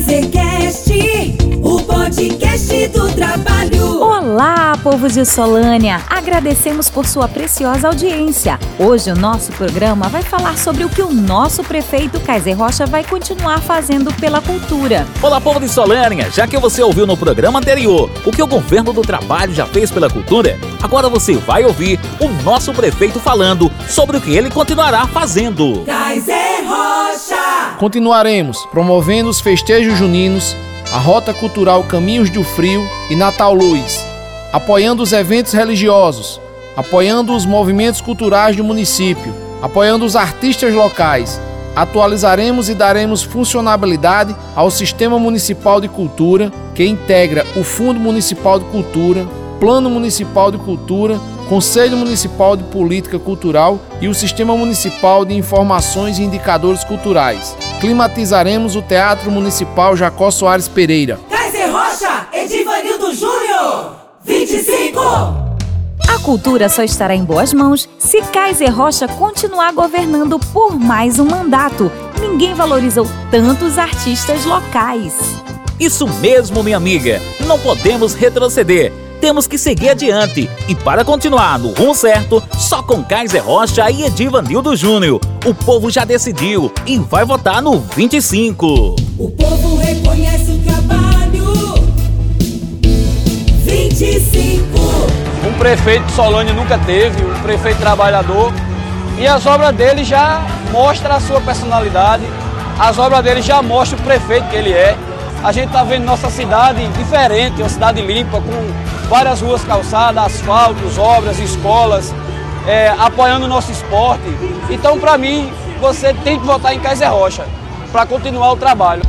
Kaisercast, o podcast do trabalho. Olá, povo de Solânia! Agradecemos por sua preciosa audiência. Hoje o nosso programa vai falar sobre o que o nosso prefeito Kaiser Rocha vai continuar fazendo pela cultura. Olá, povo de Solânia! Já que você ouviu no programa anterior o que o governo do trabalho já fez pela cultura, agora você vai ouvir o nosso prefeito falando sobre o que ele continuará fazendo. Kaiser Rocha. Continuaremos promovendo os festejos juninos, a Rota Cultural Caminhos do Frio e Natal Luz, apoiando os eventos religiosos, apoiando os movimentos culturais do município, apoiando os artistas locais. Atualizaremos e daremos funcionalidade ao Sistema Municipal de Cultura, que integra o Fundo Municipal de Cultura, Plano Municipal de Cultura, Conselho Municipal de Política Cultural e o Sistema Municipal de Informações e Indicadores Culturais. Climatizaremos o Teatro Municipal Jacó Soares Pereira. Kaiser Rocha, Edivanildo Júnior. 25. A cultura só estará em boas mãos se Kaiser Rocha continuar governando por mais um mandato. Ninguém valorizou tantos artistas locais. Isso mesmo, minha amiga. Não podemos retroceder. Temos que seguir adiante. E para continuar no rumo certo, só com Kaiser Rocha e Edivanildo Júnior. O povo já decidiu e vai votar no 25. O povo reconhece o trabalho. 25. Um prefeito de Solânia nunca teve, um prefeito trabalhador. E as obras dele já mostram a sua personalidade, as obras dele já mostram o prefeito que ele é. A gente está vendo nossa cidade diferente, uma cidade limpa, com várias ruas calçadas, asfaltos, obras, escolas, é, apoiando o nosso esporte. Então, para mim, você tem que votar em Kaiser Rocha para continuar o trabalho.